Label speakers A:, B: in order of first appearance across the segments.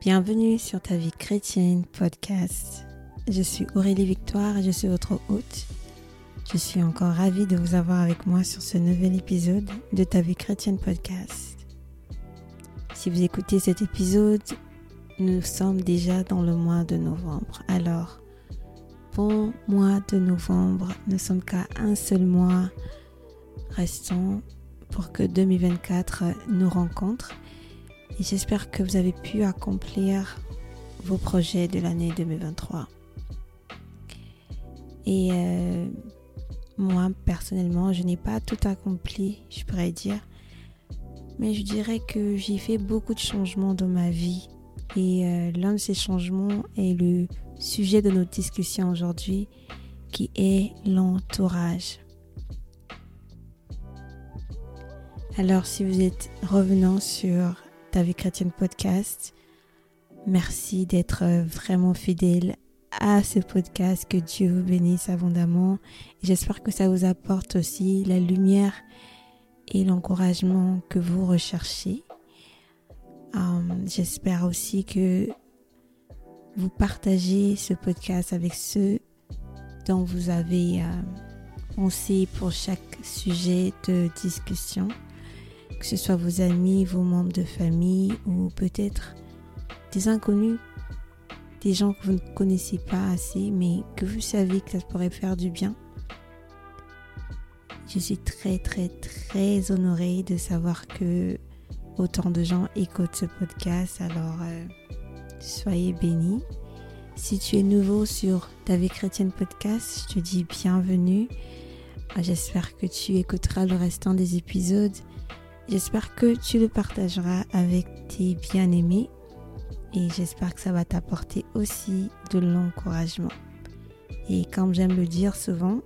A: Bienvenue sur Ta vie chrétienne podcast. Je suis Aurélie Victoire et je suis votre hôte. Je suis encore ravie de vous avoir avec moi sur ce nouvel épisode de Ta vie chrétienne podcast. Si vous écoutez cet épisode, nous sommes déjà dans le mois de novembre. Alors, bon mois de novembre, nous sommes qu'à un seul mois restant pour que 2024 nous rencontre et j'espère que vous avez pu accomplir vos projets de l'année 2023. Et euh, moi, personnellement, je n'ai pas tout accompli, je pourrais dire. Mais je dirais que j'ai fait beaucoup de changements dans ma vie. Et euh, l'un de ces changements est le sujet de notre discussion aujourd'hui, qui est l'entourage. Alors, si vous êtes revenant sur ta vie chrétienne podcast. Merci d'être vraiment fidèle à ce podcast. Que Dieu vous bénisse abondamment. J'espère que ça vous apporte aussi la lumière et l'encouragement que vous recherchez. Um, j'espère aussi que vous partagez ce podcast avec ceux dont vous avez euh, pensé pour chaque sujet de discussion que ce soit vos amis, vos membres de famille ou peut-être des inconnus, des gens que vous ne connaissez pas assez mais que vous savez que ça pourrait faire du bien. Je suis très très très honorée de savoir que autant de gens écoutent ce podcast, alors euh, soyez bénis. Si tu es nouveau sur Ta vie chrétienne podcast, je te dis bienvenue. J'espère que tu écouteras le restant des épisodes J'espère que tu le partageras avec tes bien-aimés et j'espère que ça va t'apporter aussi de l'encouragement. Et comme j'aime le dire souvent,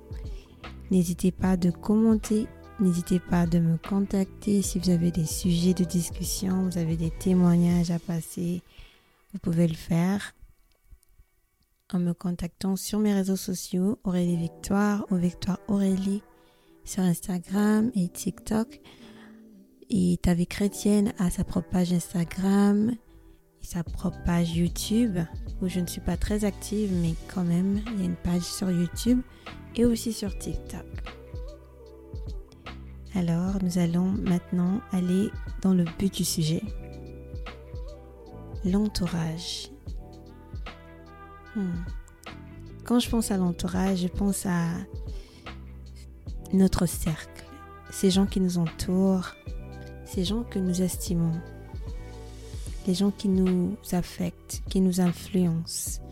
A: n'hésitez pas de commenter, n'hésitez pas de me contacter si vous avez des sujets de discussion, vous avez des témoignages à passer, vous pouvez le faire en me contactant sur mes réseaux sociaux, Aurélie Victoire ou Victoire Aurélie sur Instagram et TikTok. Et ta vie chrétienne a sa propre page Instagram sa propre page YouTube où je ne suis pas très active, mais quand même, il y a une page sur YouTube et aussi sur TikTok. Alors, nous allons maintenant aller dans le but du sujet. L'entourage. Hmm. Quand je pense à l'entourage, je pense à notre cercle, ces gens qui nous entourent, ces gens que nous estimons, les gens qui nous affectent, qui nous influencent,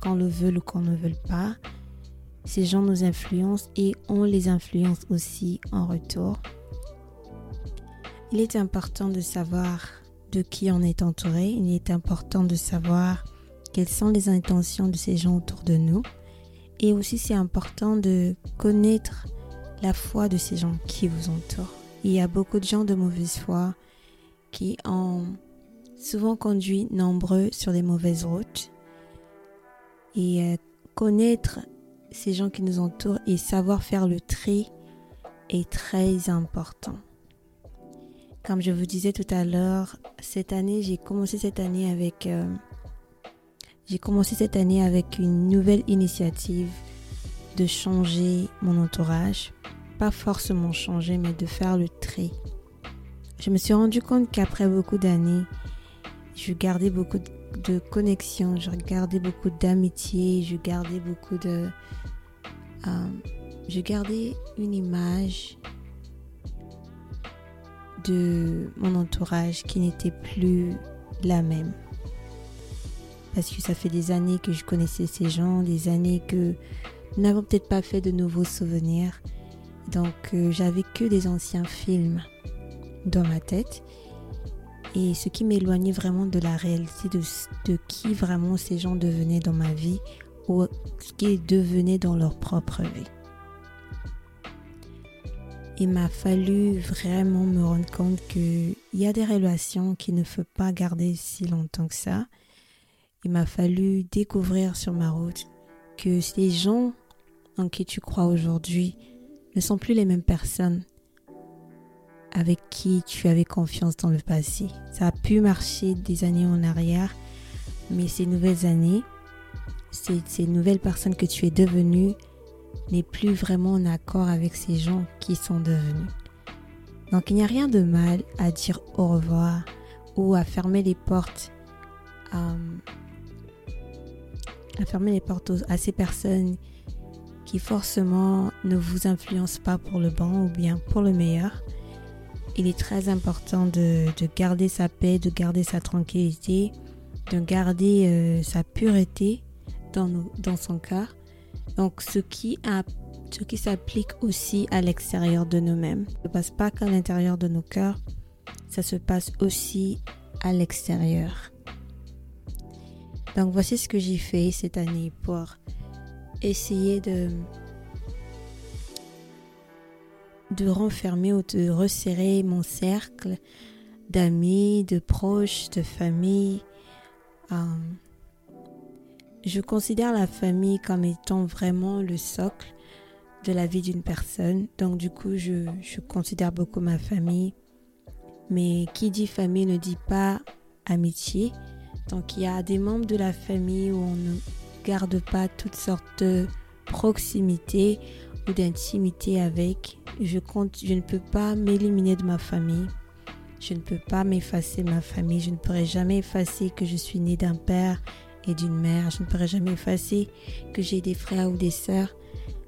A: qu'on le veut ou qu'on ne veut pas, ces gens nous influencent et on les influence aussi en retour. Il est important de savoir de qui on est entouré, il est important de savoir quelles sont les intentions de ces gens autour de nous. Et aussi c'est important de connaître la foi de ces gens qui vous entourent. Il y a beaucoup de gens de mauvaise foi qui ont souvent conduit nombreux sur des mauvaises routes. Et euh, connaître ces gens qui nous entourent et savoir faire le tri est très important. Comme je vous disais tout à l'heure, cette année, j'ai commencé cette année avec euh, j'ai commencé cette année avec une nouvelle initiative de changer mon entourage pas forcément changer, mais de faire le tri. Je me suis rendu compte qu'après beaucoup d'années, je gardais beaucoup de connexions, je gardais beaucoup d'amitié, je gardais beaucoup de... Euh, je gardais une image de mon entourage qui n'était plus la même. Parce que ça fait des années que je connaissais ces gens, des années que nous n'avons peut-être pas fait de nouveaux souvenirs. Donc euh, j'avais que des anciens films dans ma tête. Et ce qui m'éloignait vraiment de la réalité de, qui vraiment ces gens devenaient dans ma vie ou ce qu'ils devenaient dans leur propre vie. Il m'a fallu vraiment me rendre compte qu'il y a des relations qui ne faut pas garder si longtemps que ça. Il m'a fallu découvrir sur ma route que ces gens en qui tu crois aujourd'hui ne sont plus les mêmes personnes avec qui tu avais confiance dans le passé. Ça a pu marcher des années en arrière, mais ces nouvelles années, ces, ces nouvelles personnes que tu es devenue, n'est plus vraiment en accord avec ces gens qui sont devenus. Donc il n'y a rien de mal à dire au revoir ou à fermer les portes à, fermer les portes à ces personnes qui forcément ne vous influencent pas pour le bon ou bien pour le meilleur. Il est très important de, garder sa paix, de garder sa tranquillité, de garder euh, sa pureté dans, dans son cœur donc, ce qui, ce qui s'applique aussi à l'extérieur de nous-mêmes. Ne se passe pas qu'à l'intérieur de nos cœurs, ça se passe aussi à l'extérieur. Donc, voici ce que j'ai fait cette année pour essayer de de renfermer ou de resserrer mon cercle d'amis, de proches, de famille, euh, je considère la famille comme étant vraiment le socle de la vie d'une personne. Donc du coup, je, considère beaucoup ma famille. Mais qui dit famille ne dit pas amitié. Donc il y a des membres de la famille où on garde pas toutes sortes de proximité ou d'intimité avec. Je, compte, je ne peux pas m'éliminer de ma famille. Je ne peux pas m'effacer ma famille. Je ne pourrai jamais effacer que je suis née d'un père et d'une mère. Je ne pourrai jamais effacer que j'ai des frères ou des sœurs.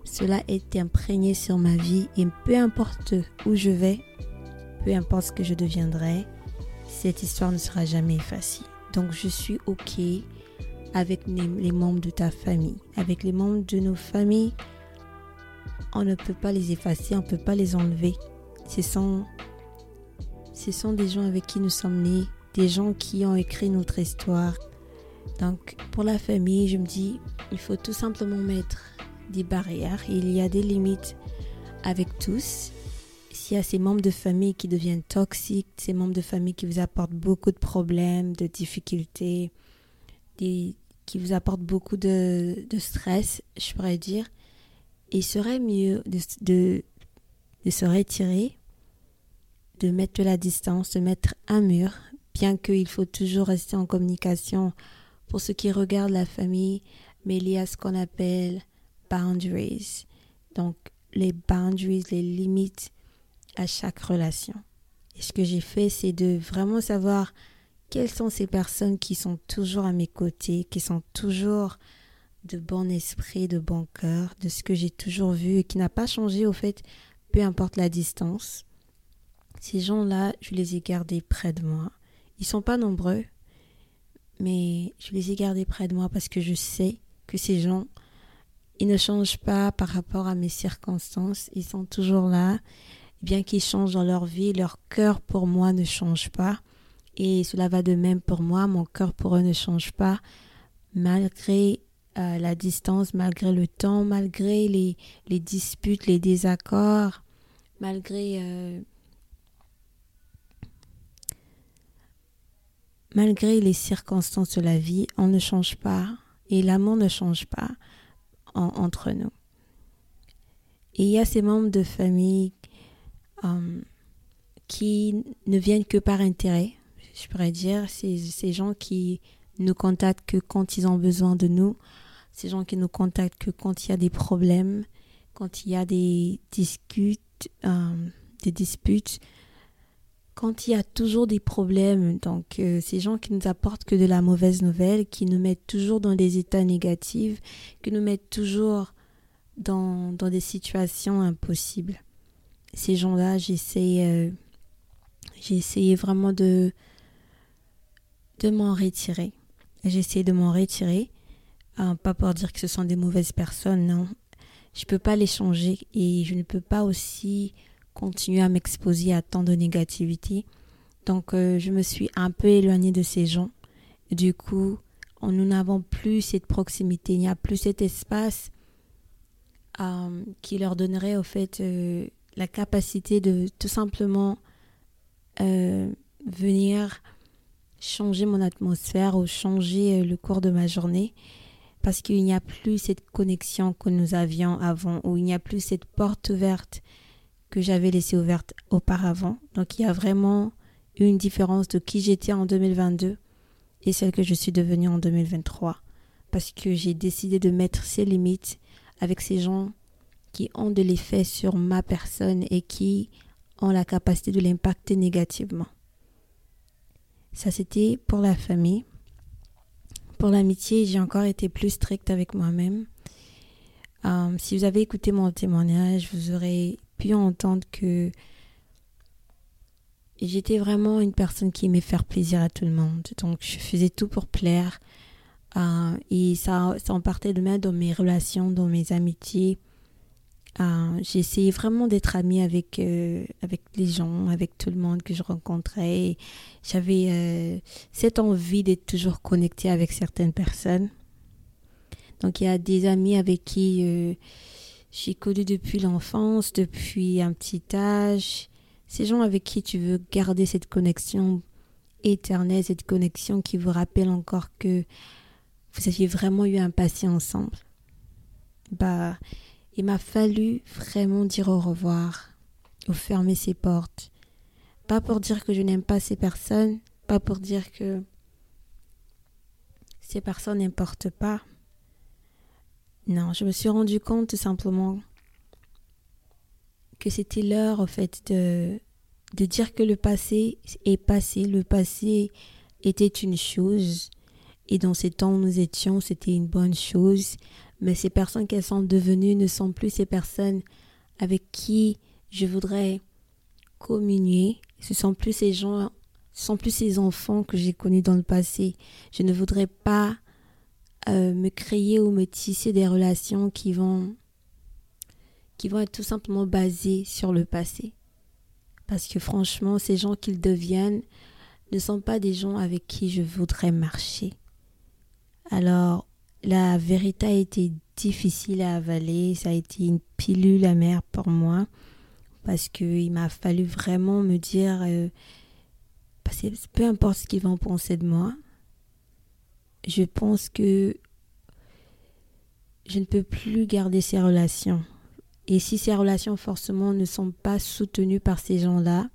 A: Cela est imprégné sur ma vie et peu importe où je vais, peu importe ce que je deviendrai, cette histoire ne sera jamais effacée. Donc je suis OK avec les, membres de ta famille. Avec les membres de nos familles, on ne peut pas les effacer, on ne peut pas les enlever. Ce sont, ce sont des gens avec qui nous sommes nés, des gens qui ont écrit notre histoire, donc pour la famille, je me dis, il faut tout simplement mettre des barrières. Il y a des limites avec tous. S'il y a ces membres de famille qui deviennent toxiques, ces membres de famille qui vous apportent beaucoup de problèmes, de difficultés, qui vous apportent beaucoup de, stress, je pourrais dire, il serait mieux de, se retirer, de mettre de la distance, de mettre un mur, bien qu'il faut toujours rester en communication pour ceux qui regardent la famille, mais il y a ce qu'on appelle boundaries. Donc, les boundaries, les limites à chaque relation. Et ce que j'ai fait, c'est de vraiment savoir quelles sont ces personnes qui sont toujours à mes côtés, qui sont toujours de bon esprit, de bon cœur, de ce que j'ai toujours vu et qui n'a pas changé au fait, peu importe la distance? Ces gens-là, je les ai gardés près de moi. Ils sont pas nombreux, mais je les ai gardés près de moi parce que je sais que ces gens, ils ne changent pas par rapport à mes circonstances, ils sont toujours là, bien qu'ils changent dans leur vie, leur cœur pour moi ne change pas, et cela va de même pour moi, mon cœur pour eux ne change pas, malgré euh, la distance, malgré le temps, malgré les, disputes, les désaccords, malgré euh, malgré les circonstances de la vie, on ne change pas et l'amour ne change pas entre nous. Et il y a ces membres de famille euh, qui ne viennent que par intérêt, je pourrais dire, ces, ces gens qui nous contactent que quand ils ont besoin de nous, ces gens qui nous contactent que quand il y a des problèmes, quand il y a des discutes, euh, des disputes, quand il y a toujours des problèmes, donc euh, ces gens qui nous apportent que de la mauvaise nouvelle, qui nous mettent toujours dans des états négatifs, qui nous mettent toujours dans, dans des situations impossibles. Ces gens-là, j'essaie euh, vraiment de, de m'en retirer. J'essaie de m'en retirer. Euh, pas pour dire que ce sont des mauvaises personnes, non. Je ne peux pas les changer et je ne peux pas aussi continuer à m'exposer à tant de négativité. Donc, euh, je me suis un peu éloignée de ces gens. Du coup, nous n'avons plus cette proximité, il n'y a plus cet espace euh, qui leur donnerait au fait la capacité de tout simplement venir changer mon atmosphère ou changer le cours de ma journée parce qu'il n'y a plus cette connexion que nous avions avant ou il n'y a plus cette porte ouverte que j'avais laissé ouverte auparavant. Donc il y a vraiment une différence de qui j'étais en 2022 et celle que je suis devenue en 2023. Parce que j'ai décidé de mettre ces limites avec ces gens qui ont de l'effet sur ma personne et qui ont la capacité de l'impacter négativement. Ça, c'était pour la famille. Pour l'amitié, j'ai encore été plus stricte avec moi-même. Euh, si vous avez écouté mon témoignage, vous aurez pu entendre que j'étais vraiment une personne qui aimait faire plaisir à tout le monde. Donc, je faisais tout pour plaire. Euh, et ça, ça en partait de même dans mes relations, dans mes amitiés. Euh, j'ai vraiment d'être amie avec, euh, avec les gens, avec tout le monde que je rencontrais. J'avais euh, cette envie d'être toujours connectée avec certaines personnes. Donc il y a des amis avec qui j'ai connu depuis l'enfance, depuis un petit âge. Ces gens avec qui tu veux garder cette connexion éternelle, cette connexion qui vous rappelle encore que vous aviez vraiment eu un passé ensemble. Bah, il m'a fallu vraiment dire au revoir ou fermer ses portes. Pas pour dire que je n'aime pas ces personnes, pas pour dire que ces personnes n'importent pas. Non, je me suis rendu compte tout simplement que c'était l'heure, en fait, de, de dire que le passé est passé. Le passé était une chose. Et dans ces temps où nous étions, c'était une bonne chose mais ces personnes qu'elles sont devenues ne sont plus ces personnes avec qui je voudrais communier. Ce sont plus ces gens, ce sont plus ces enfants que j'ai connus dans le passé. Je ne voudrais pas euh, me créer ou me tisser des relations qui vont qui vont être tout simplement basées sur le passé. Parce que franchement, ces gens qu'ils deviennent ne sont pas des gens avec qui je voudrais marcher. Alors, la vérité a été difficile à avaler, ça a été une pilule amère pour moi parce qu'il m'a fallu vraiment me dire, euh, peu importe ce qu'ils vont penser de moi, je pense que je ne peux plus garder ces relations. Et si ces relations forcément ne sont pas soutenues par ces gens-là,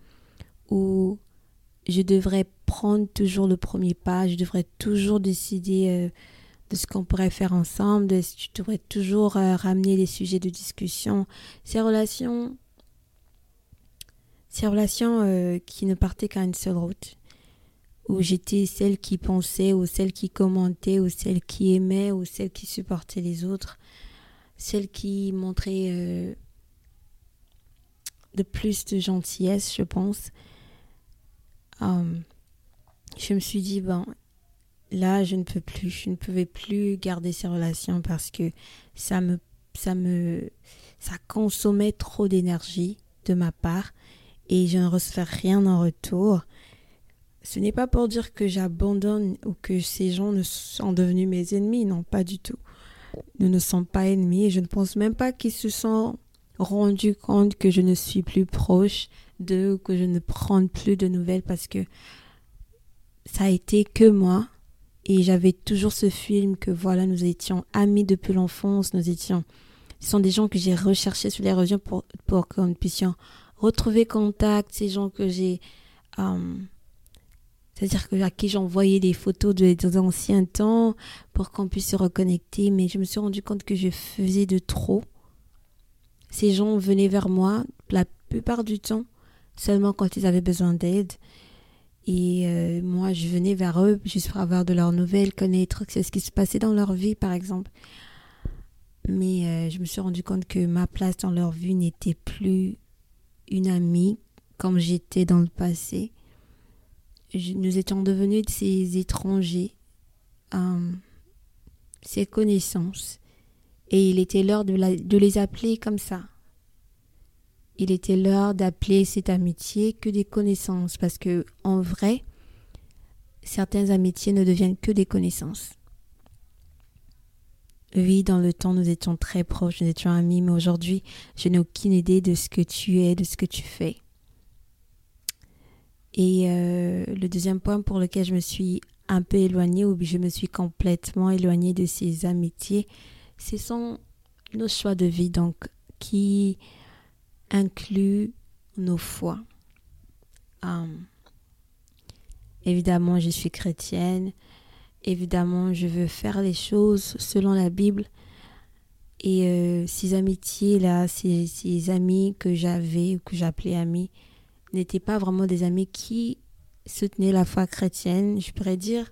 A: ou je devrais prendre toujours le premier pas, je devrais toujours décider euh, de ce qu'on pourrait faire ensemble, de, tu devrais toujours euh, ramener les sujets de discussion. Ces relations, ces relations euh, qui ne partaient qu'à une seule route, où j'étais celle qui pensait, ou celle qui commentait, ou celle qui aimait, ou celle qui supportait les autres, celle qui montrait euh, de plus de gentillesse, je pense. je me suis dit, bon, là, je ne peux plus. Je ne pouvais plus garder ces relations parce que ça me, ça me, ça consommait trop d'énergie de ma part et je ne recevais rien en retour. Ce n'est pas pour dire que j'abandonne ou que ces gens ne sont devenus mes ennemis, non, pas du tout. Nous ne sommes pas ennemis et je ne pense même pas qu'ils se sont rendus compte que je ne suis plus proche d'eux ou que je ne prends plus de nouvelles parce que ça a été que moi et j'avais toujours ce film que voilà, nous étions amis depuis l'enfance, nous étions. Ce sont des gens que j'ai recherchés sur les régions pour, pour que nous puissions retrouver contact, ces gens que j'ai. Euh, c'est-à-dire que à qui j'envoyais des photos de, de anciens temps pour qu'on puisse se reconnecter, mais je me suis rendu compte que je faisais de trop. Ces gens venaient vers moi la plupart du temps seulement quand ils avaient besoin d'aide. Et euh, moi, je venais vers eux juste pour avoir de leurs nouvelles, connaître ce qui se passait dans leur vie, par exemple. Mais euh, je me suis rendu compte que ma place dans leur vie n'était plus une amie comme j'étais dans le passé. nous étions devenus ces étrangers, euh, ces connaissances. Et il était l'heure de, de les appeler comme ça, il était l'heure d'appeler cette amitié que des connaissances, parce que en vrai, certaines amitiés ne deviennent que des connaissances. Oui, dans le temps, nous étions très proches, nous étions amis, mais aujourd'hui, je n'ai aucune idée de ce que tu es, de ce que tu fais. Et euh, le deuxième point pour lequel je me suis un peu éloignée, ou je me suis complètement éloignée de ces amitiés, ce sont nos choix de vie, donc qui inclut nos foi. Um, évidemment, je suis chrétienne. évidemment, je veux faire les choses selon la Bible. Et euh, ces amitiés-là, ces, ces amis que j'avais ou que j'appelais amis, n'étaient pas vraiment des amis qui soutenaient la foi chrétienne. Je pourrais dire,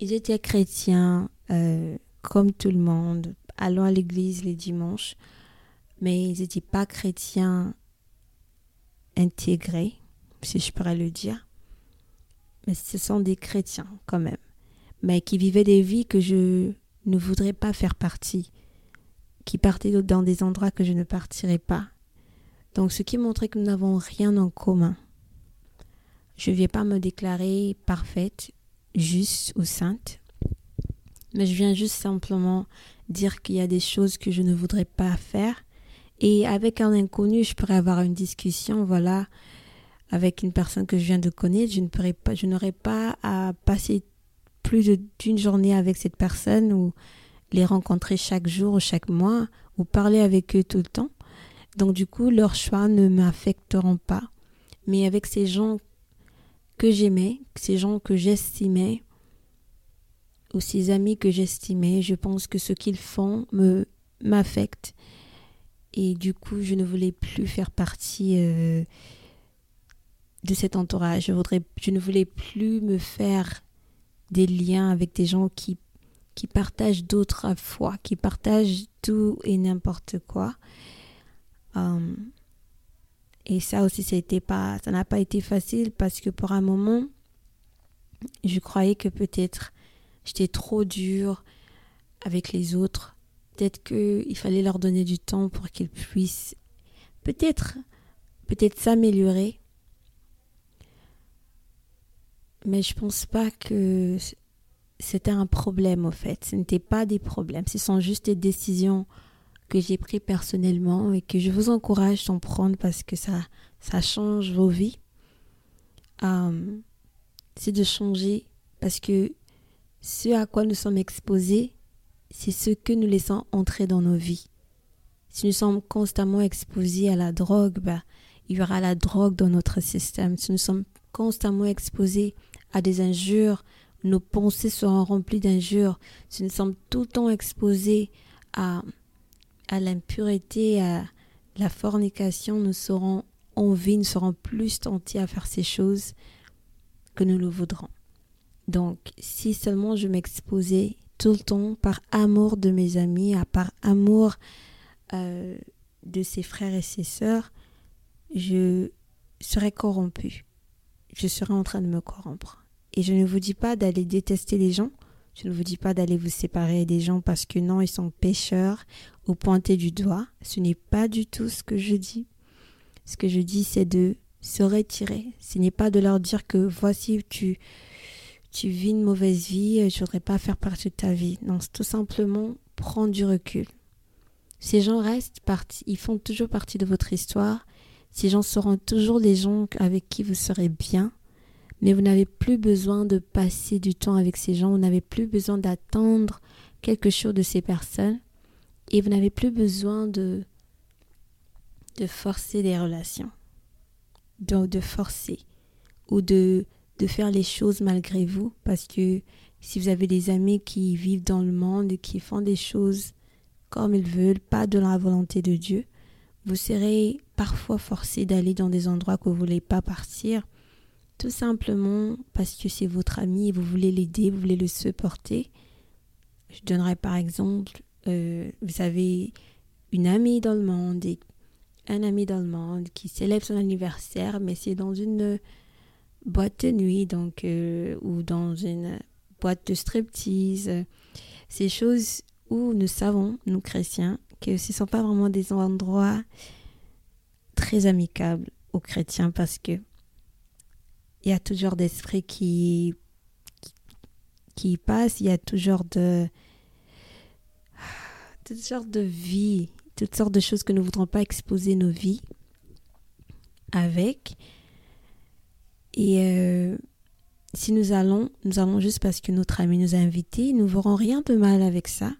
A: ils étaient chrétiens euh, comme tout le monde, allant à l'église les dimanches, mais ils n'étaient pas chrétiens intégrés, si je pourrais le dire. Mais ce sont des chrétiens quand même, mais qui vivaient des vies que je ne voudrais pas faire partie, qui partaient dans des endroits que je ne partirais pas. Donc ce qui montrait que nous n'avons rien en commun. Je ne vais pas me déclarer parfaite, juste ou sainte, mais je viens juste simplement dire qu'il y a des choses que je ne voudrais pas faire. Et avec un inconnu, je pourrais avoir une discussion, voilà, avec une personne que je viens de connaître. Je ne pourrais pas, je n'aurais pas à passer plus d'une journée avec cette personne ou les rencontrer chaque jour ou chaque mois ou parler avec eux tout le temps. Donc du coup, leurs choix ne m'affecteront pas. Mais avec ces gens que j'aimais, ces gens que j'estimais, ou ces amis que j'estimais, je pense que ce qu'ils font me m'affecte. Et du coup, je ne voulais plus faire partie euh, de cet entourage. Je, ne voulais plus me faire des liens avec des gens qui, partagent d'autres foi, qui partagent tout et n'importe quoi. Um, et ça aussi, ça n'a pas été facile parce que pour un moment, je croyais que peut-être j'étais trop dure avec les autres. Peut-être qu'il fallait leur donner du temps pour qu'ils puissent peut-être peut-être s'améliorer. Mais je pense pas que c'était un problème au fait. Ce n'était pas des problèmes. Ce sont juste des décisions que j'ai pris personnellement et que je vous encourage d'en prendre parce que ça, ça change vos vies. Euh, c'est de changer parce que ce à quoi nous sommes exposés, c'est ce que nous laissons entrer dans nos vies. Si nous sommes constamment exposés à la drogue, bah, il y aura la drogue dans notre système. Si nous sommes constamment exposés à des injures, nos pensées seront remplies d'injures. Si nous sommes tout le temps exposés à à l'impureté, à la fornication, nous serons envie, nous serons plus tentés à faire ces choses que nous le voudrons. Donc, si seulement je m'exposais tout le temps par amour de mes amis, à par amour euh, de ses frères et ses sœurs, je serais corrompu. Je serais en train de me corrompre. Et je ne vous dis pas d'aller détester les gens, je ne vous dis pas d'aller vous séparer des gens parce que non, ils sont pécheurs ou pointés du doigt. Ce n'est pas du tout ce que je dis. Ce que je dis, c'est de se retirer. Ce n'est pas de leur dire que voici, tu, tu vis une mauvaise vie, je ne voudrais pas faire partie de ta vie. Non, c'est tout simplement prendre du recul. Ces gens restent partis, ils font toujours partie de votre histoire. Ces gens seront toujours les gens avec qui vous serez bien mais vous n'avez plus besoin de passer du temps avec ces gens, vous n'avez plus besoin d'attendre quelque chose de ces personnes et vous n'avez plus besoin de de forcer des relations, donc de forcer ou de de faire les choses malgré vous parce que si vous avez des amis qui vivent dans le monde qui font des choses comme ils veulent, pas de la volonté de Dieu, vous serez parfois forcé d'aller dans des endroits que vous ne voulez pas partir tout simplement parce que c'est votre ami et vous voulez l'aider, vous voulez le supporter. Je donnerai par exemple, euh, vous avez une amie dans le monde et un ami dans le monde qui célèbre son anniversaire, mais c'est dans une boîte de nuit donc euh, ou dans une boîte de striptease. Ces choses où nous savons, nous chrétiens, que ce ne sont pas vraiment des endroits très amicables aux chrétiens parce que il y a toujours d'esprit qui, qui, passe, il y a toujours de toutes sortes de vies, toutes sortes de choses que nous ne voudrons pas exposer nos vies avec. Et euh, si nous allons, nous allons juste parce que notre ami nous a invités, nous ne verrons rien de mal avec ça.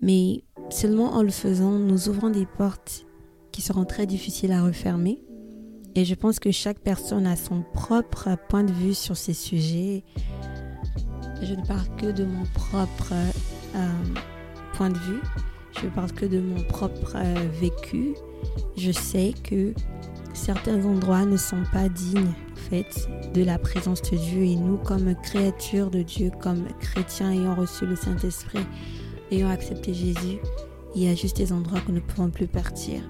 A: Mais seulement en le faisant, nous ouvrons des portes qui seront très difficiles à refermer. Et je pense que chaque personne a son propre point de vue sur ces sujets. je ne parle que de mon propre euh, point de vue. Je parle que de mon propre euh, vécu. Je sais que certains endroits ne sont pas dignes fait de la présence de Dieu et nous comme créatures de Dieu, comme chrétiens ayant reçu le Saint-Esprit, ayant accepté Jésus, il y a juste des endroits que nous ne pouvons plus partir.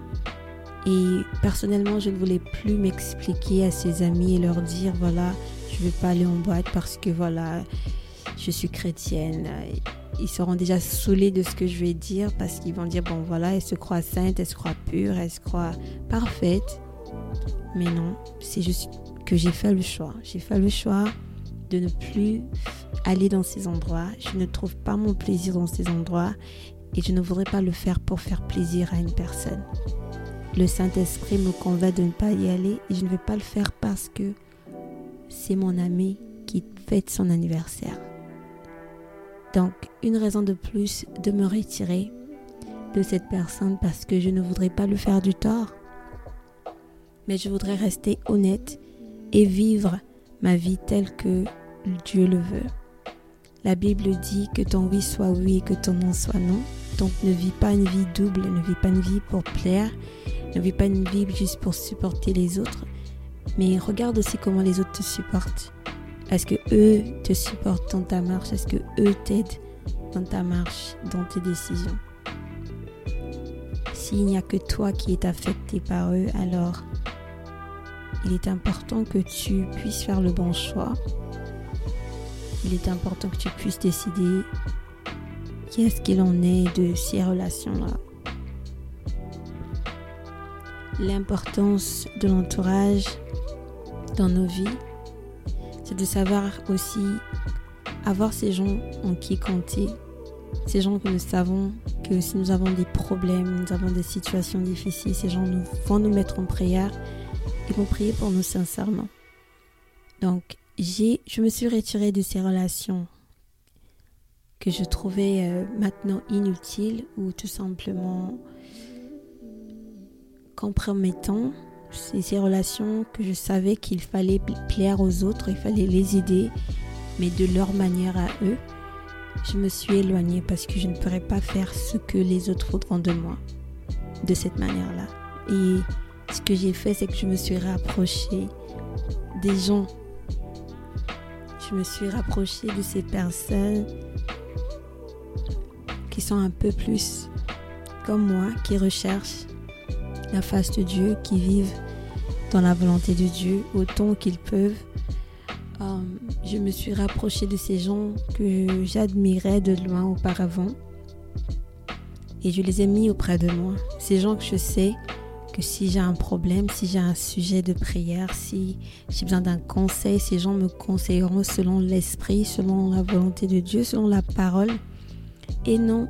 A: Et personnellement, je ne voulais plus m'expliquer à ses amis et leur dire voilà, je ne vais pas aller en boîte parce que voilà, je suis chrétienne. Ils seront déjà saoulés de ce que je vais dire parce qu'ils vont dire bon voilà, elle se croit sainte, elle se croit pure, elle se croit parfaite. Mais non, c'est juste que j'ai fait le choix. J'ai fait le choix de ne plus aller dans ces endroits. Je ne trouve pas mon plaisir dans ces endroits et je ne voudrais pas le faire pour faire plaisir à une personne. Le Saint-Esprit me convainc de ne pas y aller et je ne vais pas le faire parce que c'est mon ami qui fête son anniversaire. Donc, une raison de plus de me retirer de cette personne parce que je ne voudrais pas lui faire du tort. Mais je voudrais rester honnête et vivre ma vie telle que Dieu le veut. La Bible dit que ton oui soit oui et que ton non soit non. Donc ne vis pas une vie double, ne vis pas une vie pour plaire, ne vis pas une vie juste pour supporter les autres, mais regarde aussi comment les autres te supportent. Est-ce que eux te supportent dans ta marche? Est-ce que eux t'aident dans ta marche, dans tes décisions? S'il n'y a que toi qui es affecté par eux, alors il est important que tu puisses faire le bon choix. Il est important que tu puisses décider qu'est-ce qu'il en est de ces relations-là. L'importance de l'entourage dans nos vies, c'est de savoir aussi avoir ces gens en qui compter, ces gens que nous savons que si nous avons des problèmes, nous avons des situations difficiles, ces gens vont nous mettre en prière et vont prier pour nous sincèrement. Donc, j'ai, je me suis retirée de ces relations que je trouvais euh, maintenant inutiles ou tout simplement compromettant. C'est ces relations que je savais qu'il fallait plaire aux autres, il fallait les aider, mais de leur manière à eux. Je me suis éloignée parce que je ne pourrais pas faire ce que les autres voudront de moi de cette manière-là. Et ce que j'ai fait, c'est que je me suis rapprochée des gens. Je me suis rapprochée de ces personnes qui sont un peu plus comme moi, qui recherchent la face de Dieu, qui vivent dans la volonté de Dieu autant qu'ils peuvent. Euh, je me suis rapprochée de ces gens que j'admirais de loin auparavant et je les ai mis auprès de moi. Ces gens que je sais que si j'ai un problème, si j'ai un sujet de prière, si j'ai besoin d'un conseil, ces gens me conseilleront selon l'esprit, selon la volonté de Dieu, selon la parole et non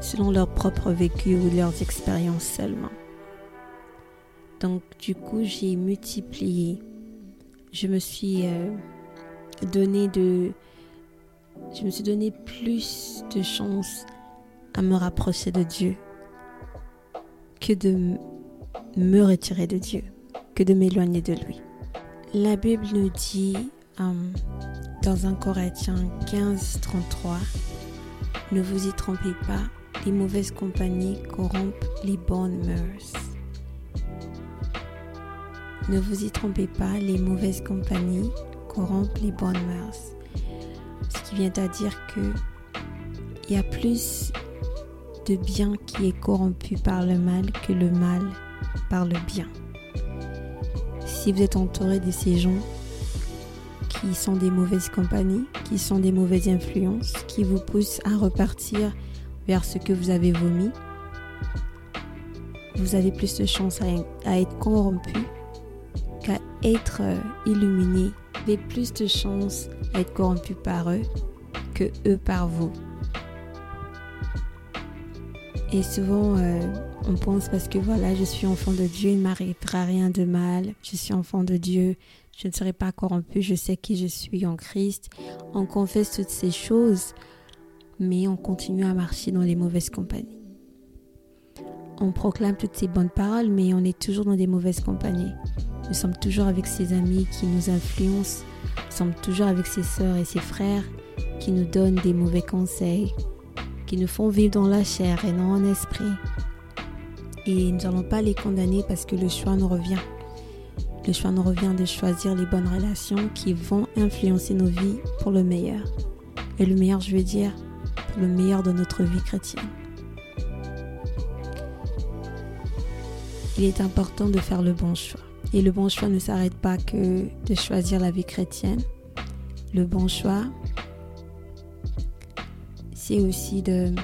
A: selon leur propre vécu ou leurs expériences seulement. Donc du coup, j'ai multiplié. Je me suis euh, donné de je me suis donné plus de chance à me rapprocher de Dieu que de me retirer de Dieu, que de m'éloigner de lui. La Bible nous dit euh, dans 1 Corinthiens 15, 33, Ne vous y trompez pas, les mauvaises compagnies corrompent les bonnes mœurs. Ne vous y trompez pas, les mauvaises compagnies corrompent les bonnes mœurs. Ce qui vient à dire que il y a plus de bien qui est corrompu par le mal que le mal par le bien. Si vous êtes entouré de ces gens qui sont des mauvaises compagnies, qui sont des mauvaises influences, qui vous poussent à repartir vers ce que vous avez vomi, vous avez plus de chances à, être corrompu qu'à être euh, illuminé. Vous avez plus de chances à être corrompu par eux que eux par vous. Et souvent, euh, on pense parce que voilà, je suis enfant de Dieu, il ne m'arrivera rien de mal. Je suis enfant de Dieu, je ne serai pas corrompu, je sais qui je suis en Christ. On confesse toutes ces choses, mais on continue à marcher dans les mauvaises compagnies. On proclame toutes ces bonnes paroles, mais on est toujours dans des mauvaises compagnies. Nous sommes toujours avec ces amis qui nous influencent, nous sommes toujours avec ses sœurs et ses frères qui nous donnent des mauvais conseils, qui nous font vivre dans la chair et non en esprit. Et nous n'allons pas les condamner parce que le choix nous revient. Le choix nous revient de choisir les bonnes relations qui vont influencer nos vies pour le meilleur. Et le meilleur, je veux dire, pour le meilleur de notre vie chrétienne. Il est important de faire le bon choix. Et le bon choix ne s'arrête pas que de choisir la vie chrétienne. Le bon choix, c'est aussi de,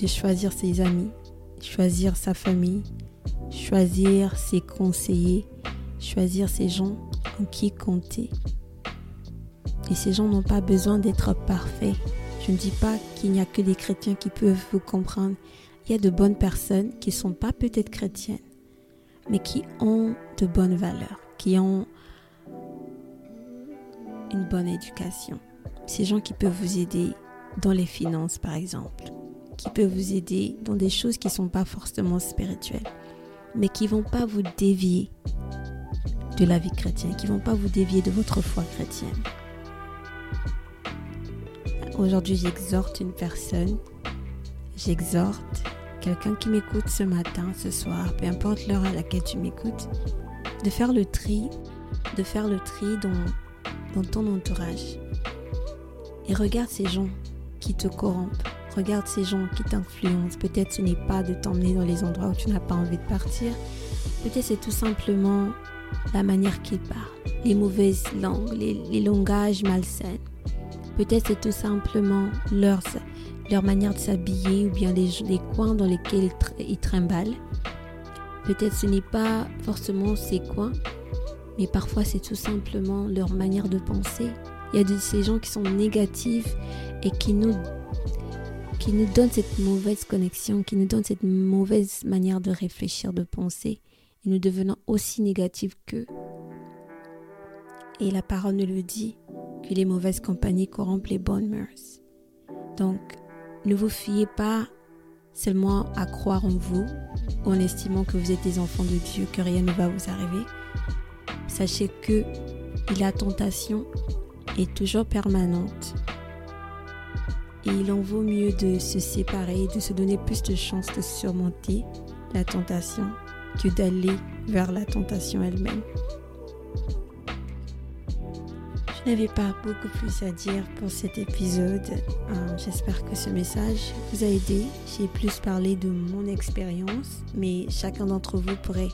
A: de choisir ses amis, choisir sa famille, choisir ses conseillers, choisir ses gens en qui compter. Et ces gens n'ont pas besoin d'être parfaits. Je ne dis pas qu'il n'y a que des chrétiens qui peuvent vous comprendre. Il y a de bonnes personnes qui ne sont pas peut-être chrétiennes, mais qui ont de bonnes valeurs, qui ont une bonne éducation. Ces gens qui peuvent vous aider dans les finances, par exemple, qui peuvent vous aider dans des choses qui ne sont pas forcément spirituelles, mais qui ne vont pas vous dévier de la vie chrétienne, qui ne vont pas vous dévier de votre foi chrétienne. Aujourd'hui, j'exhorte une personne, j'exhorte quelqu'un qui m'écoute ce matin, ce soir, peu importe l'heure à laquelle tu m'écoutes, de faire le tri, de faire le tri dans, dans ton entourage. Et regarde ces gens qui te corrompent. Regarde ces gens qui t'influencent. Peut-être ce n'est pas de t'emmener dans les endroits où tu n'as pas envie de partir. Peut-être c'est tout simplement la manière qu'ils parlent, les mauvaises langues, les, langages malsains. Peut-être c'est tout simplement leur, leur manière de s'habiller ou bien les, les, coins dans lesquels ils, trimballent. Peut-être ce n'est pas forcément ces coins, mais parfois c'est tout simplement leur manière de penser. Il y a de ces gens qui sont négatifs et qui nous, qui nous donnent cette mauvaise connexion, qui nous donnent cette mauvaise manière de réfléchir, de penser. Et nous devenons aussi négatifs qu'eux. Et la parole nous le dit que les mauvaises compagnies corrompent les bonnes mœurs. Donc, ne vous fiez pas seulement à croire en vous, en estimant que vous êtes des enfants de Dieu, que rien ne va vous arriver. Sachez que la tentation est toujours permanente. Il en vaut mieux de se séparer, de se donner plus de chances de surmonter la tentation que d'aller vers la tentation elle-même. Je n'avais pas beaucoup plus à dire pour cet épisode. Euh, j'espère que ce message vous a aidé. J'ai plus parlé de mon expérience, mais chacun d'entre vous pourrait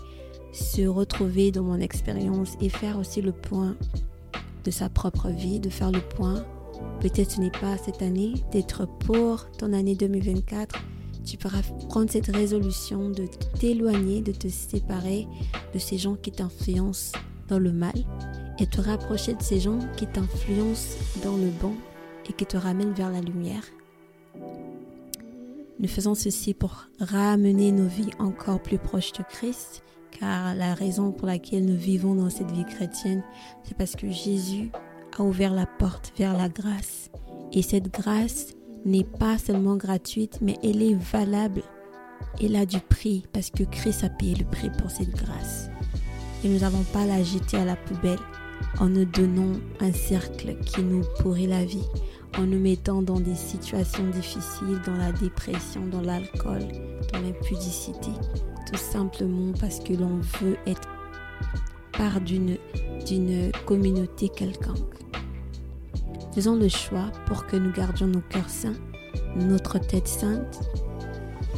A: se retrouver dans mon expérience et faire aussi le point de sa propre vie, de faire le point. Peut-être ce n'est pas cette année d'être pour ton année 2024. Tu pourras prendre cette résolution de t'éloigner, de te séparer de ces gens qui t'influencent dans le mal et te rapprocher de ces gens qui t'influencent dans le bon et qui te ramènent vers la lumière. Nous faisons ceci pour ramener nos vies encore plus proches de Christ, car la raison pour laquelle nous vivons dans cette vie chrétienne, c'est parce que Jésus a ouvert la porte vers la grâce. Et cette grâce n'est pas seulement gratuite, mais elle est valable. Elle a du prix parce que Christ a payé le prix pour cette grâce. Et nous n'avons pas la jeter à la poubelle en nous donnant un cercle qui nous pourrit la vie, en nous mettant dans des situations difficiles, dans la dépression, dans l'alcool, dans l'impudicité, tout simplement parce que l'on veut être part d'une communauté quelconque. Faisons le choix pour que nous gardions nos cœurs saints, notre tête sainte,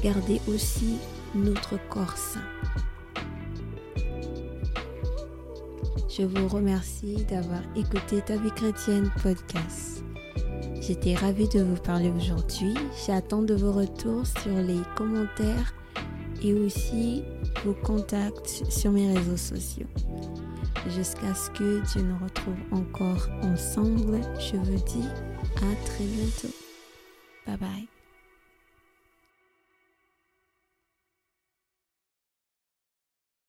A: garder aussi notre corps saint. Je vous remercie d'avoir écouté Ta vie chrétienne podcast. J'étais ravie de vous parler aujourd'hui. J'attends de vos retours sur les commentaires et aussi vos contacts sur mes réseaux sociaux. Jusqu'à ce que Dieu nous retrouve encore ensemble, je vous dis à très bientôt. Bye bye.